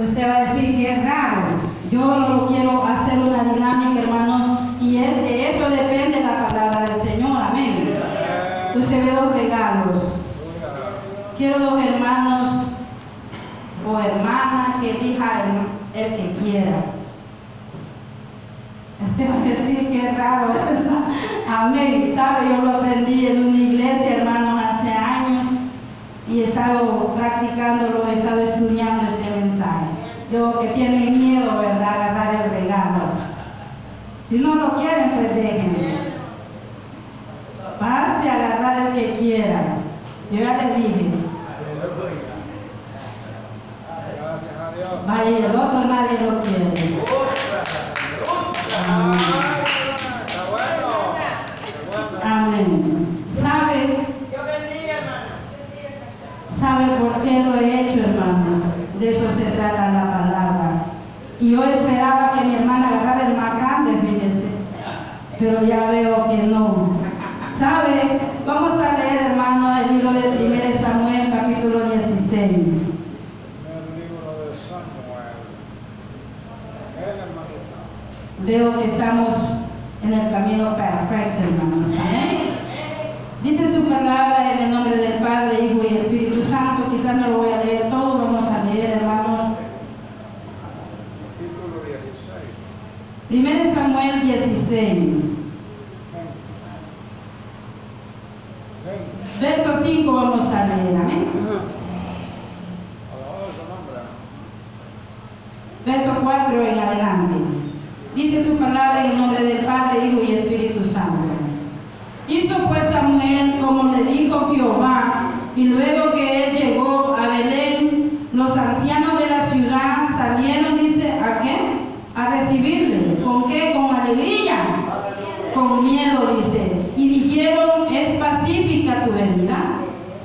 Usted va a decir que es raro. Yo no quiero hacer una dinámica, hermano, y es de esto depende la palabra del Señor. Amén. Usted ve dos regalos. Quiero dos hermanos o hermanas que elija el, que quiera. Usted va a decir que es raro. Amén. ¿Sabe? Yo lo aprendí en una iglesia, hermanos, y he estado practicándolo, he estado estudiando este mensaje. Yo que tienen miedo, ¿verdad?, agarrar el regalo. Si no lo quieren, pues. Pase a agarrar el que quiera. Yo ya les dije. Vaya, el otro nadie lo quiere. Amén. ¿Sabe? ¿Sabe por qué lo he hecho, hermanos? De eso se trata la palabra. Y yo esperaba que mi hermana agarrara el más grande, fíjense. Pero ya veo que no. ¿Sabe? Vamos a leer, hermano, el libro de 1 Samuel, capítulo 16. El libro de Samuel. El hermanito. Veo que estamos en el camino perfecto, hermanos. Dice su palabra en el nombre del Padre, Hijo y Espíritu Santo. Quizás no lo voy a leer todo, vamos a leer, hermanos. Capítulo 16. 1 Samuel 16, Ven. verso 5 vamos a leer. Amén. Alabado su nombre. Verso 4 en adelante. Dice su palabra en el nombre del Padre, Hijo y Espíritu Santo. Hizo pues Samuel como le dijo Jehová, y luego que él llegó a Belén, los ancianos de la ciudad salieron, dice, ¿a qué? A recibirle. ¿Con qué? Con alegría. Con miedo, dice. Y dijeron, es pacífica tu venida.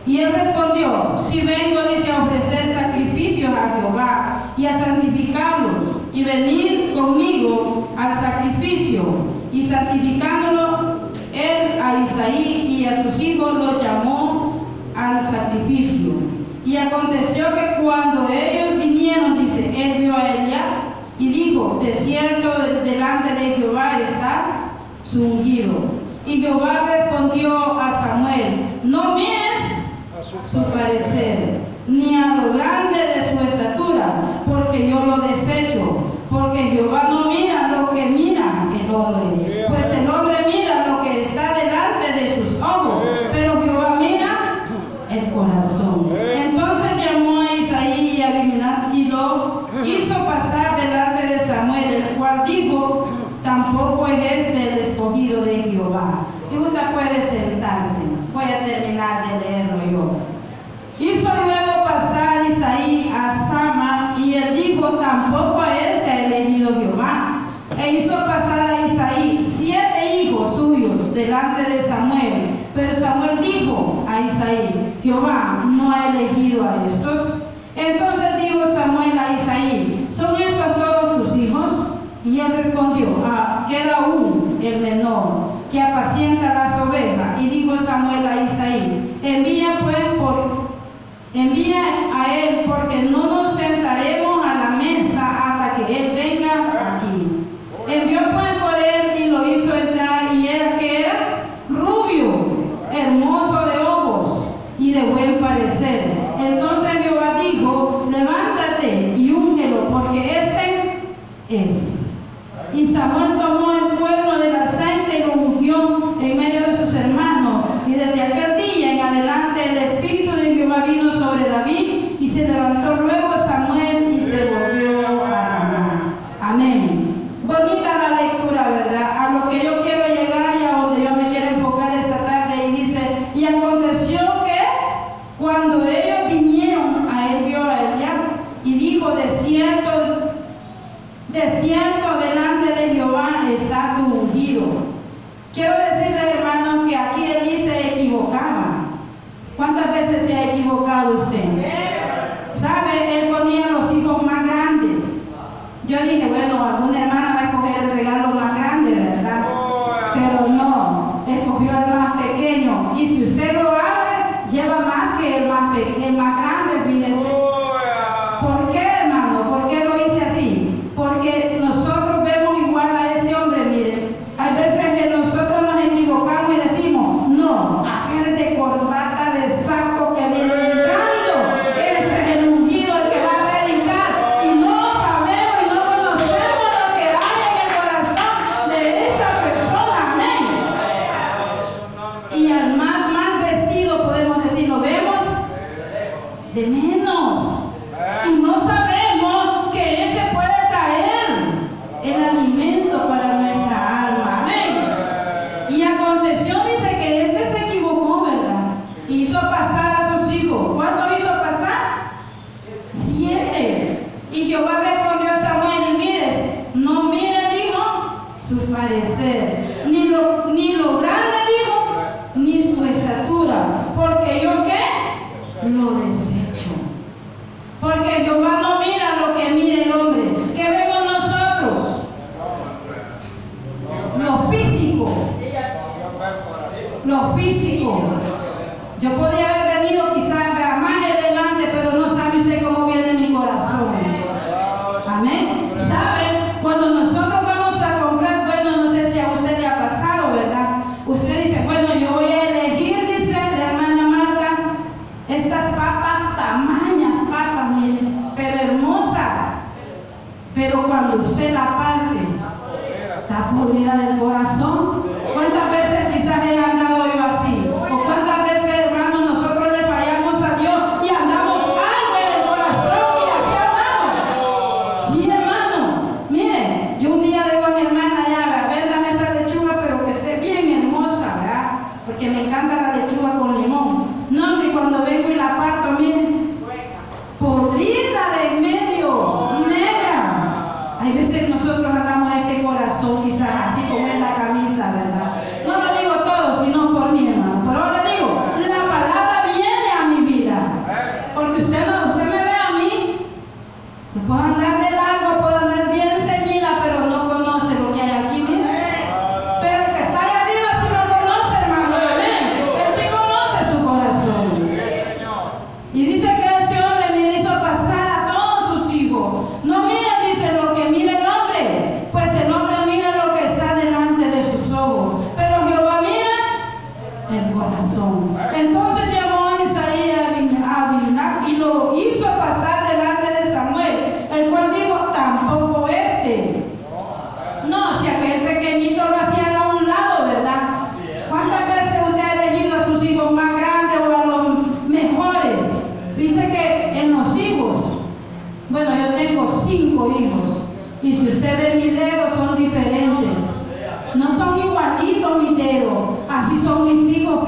Y él respondió, si vengo, dice, a ofrecer sacrificios a Jehová y a santificarlos, y venir conmigo al sacrificio, y santificándolo, él a Isaí y a sus hijos los llamó al sacrificio. Y aconteció que cuando ellos vinieron, dice, él vio a ella y dijo, de cierto de- delante de Jehová está su ungido. Y Jehová respondió a Samuel, no mires A su su parecer, ni a lo grande de su estatura, porque yo lo desecho, porque Jehová no mira lo que mira el hombre, pues el hombre mira lo que está delante de sus ojos, pero Jehová mira el corazón. Entonces llamó a Isaí y a Abinadab y lo hizo pasar delante de Samuel, el cual dijo, tampoco es este el escogido de Jehová. Si usted puede sentarse, voy a terminar de leerlo yo. Hizo luego pasar Isaí a Sama y él dijo, tampoco a este ha elegido Jehová. E hizo pasar a Isaí siete hijos suyos delante de Samuel. Pero Samuel dijo a Isaí, Jehová no ha elegido a estos. Entonces dijo Samuel a Isaí, ¿son estos todos tus hijos? Y él respondió, ah, queda aún el menor, que apacienta las ovejas. Y dijo Samuel a Isaí, envía pues por Envía a él porque no nos sentaremos a la mesa hasta que él venga aquí. Envió pues por él y lo hizo entrar y era que era rubio, hermoso de ojos y de buen parecer. Entonces Jehová dijo, levántate y úngelo porque este es. Y Samuel tomó el cuerno del aceite y lo ungió en medio de sus hermanos. Y desde aquel día en adelante el Espíritu de Jehová vino sobre David y se levantó luego Samuel y se volvió a Ramá. Amén. Bonita la lectura, ¿verdad? A lo que yo quiero llegar y a donde yo me quiero enfocar esta tarde. Y dice, y aconteció que cuando ellos vinieron, a él vio a ella y dijo, de cierto, de cierto delante de Jehová está tu ungido. Quiero decirles, hermanos, que aquí Elí se equivocaba. ¿Cuántas veces se ha equivocado usted? ¿Sabe? Él ponía los hijos más grandes. Yo dije, bueno, alguna hermana va a escoger el regalo más usted la parte, está podrida del corazón, Y si usted ve mis dedos, son diferentes. No son igualitos mis dedos. Así son mis hijos,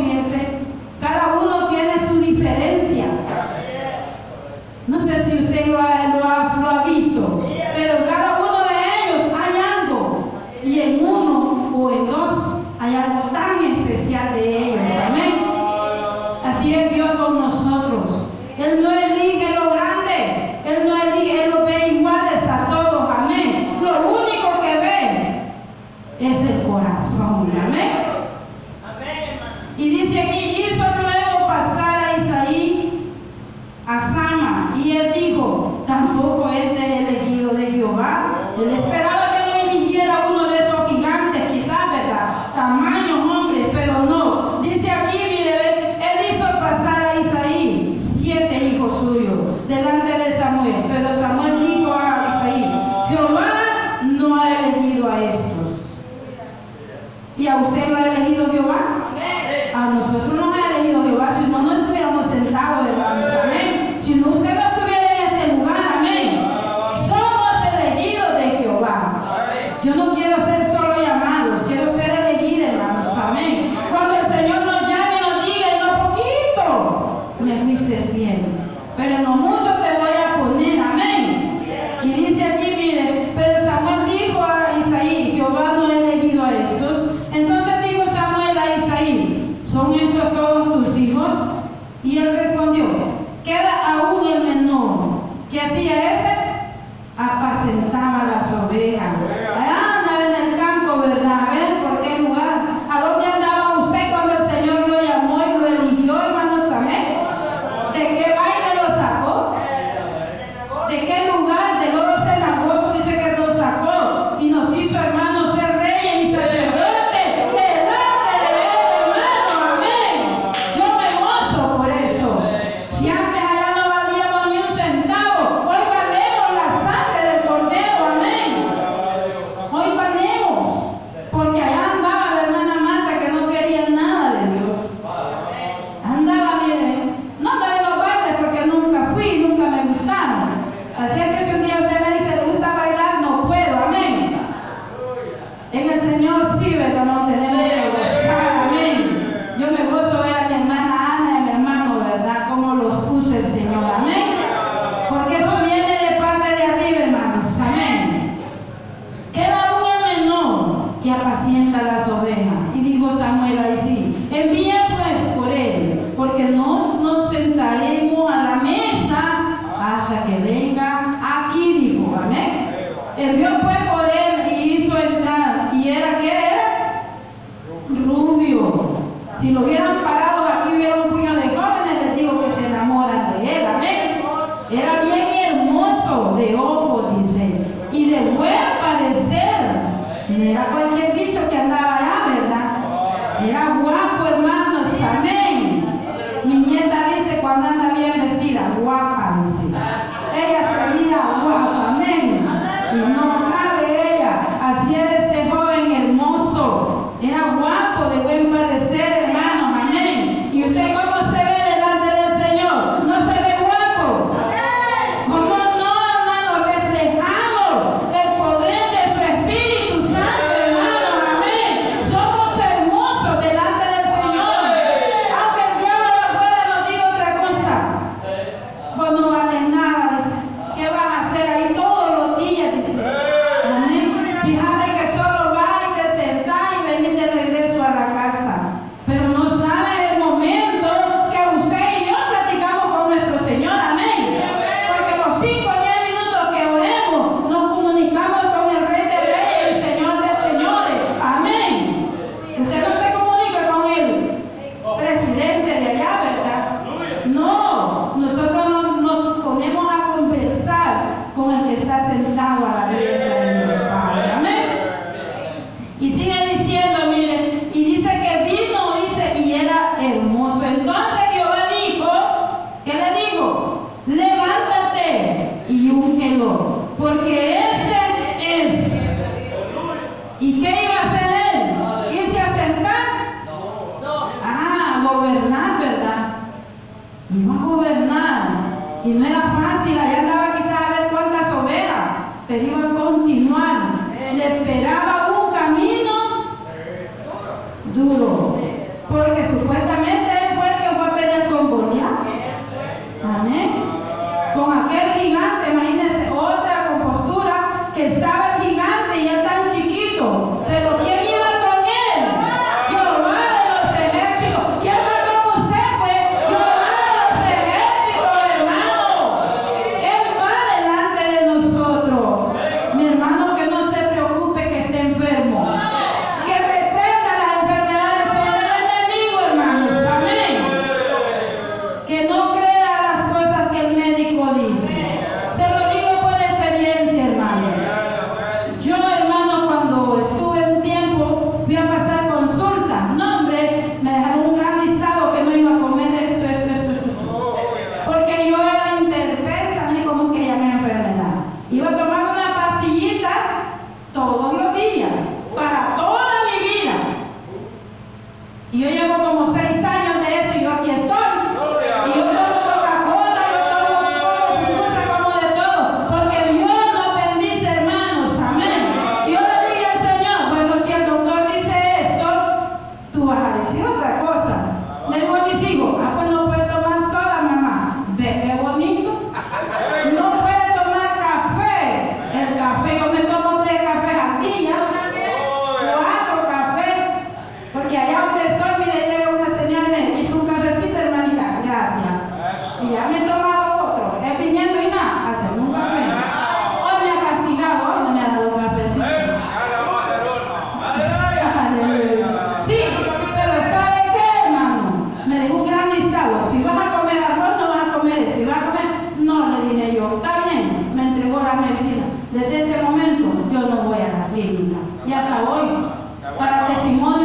coração, amém? lo hubieran parado aquí, hubiera un puño de jóvenes, les digo que se enamoran de él, amén. Era bien hermoso de ojo, dice, y de buen parecer. duro. Porque supuestamente él fue el que fue a pelear con Goliat. Amén. Con aquel gigante, imagínense para testimonio.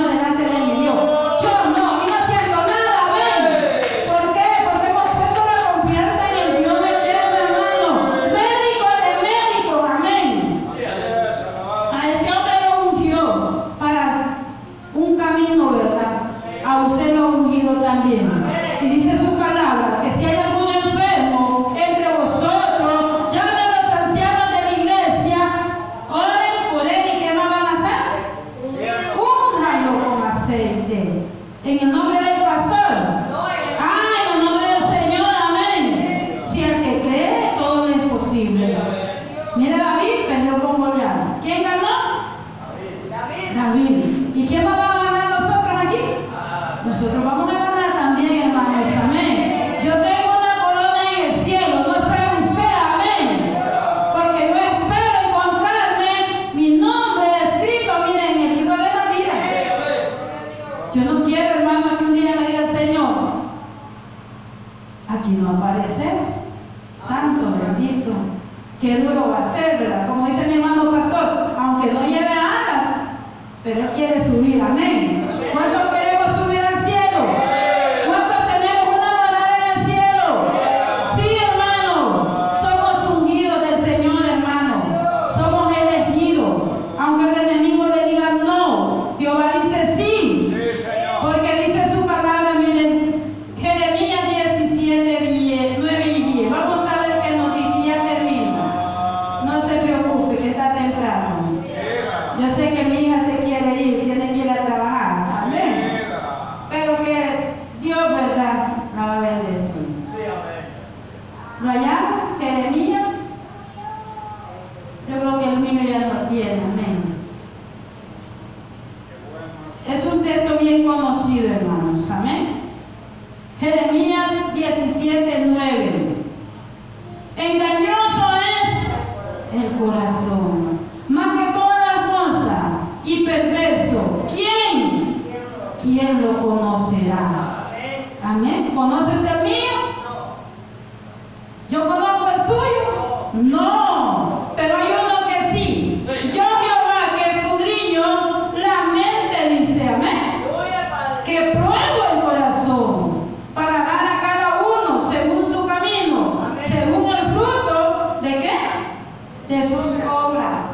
de sus obras.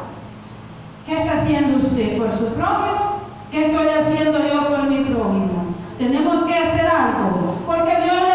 ¿Qué está haciendo usted por su prójimo? ¿Qué estoy haciendo yo por mi prójimo? Tenemos que hacer algo, porque Dios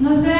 No sé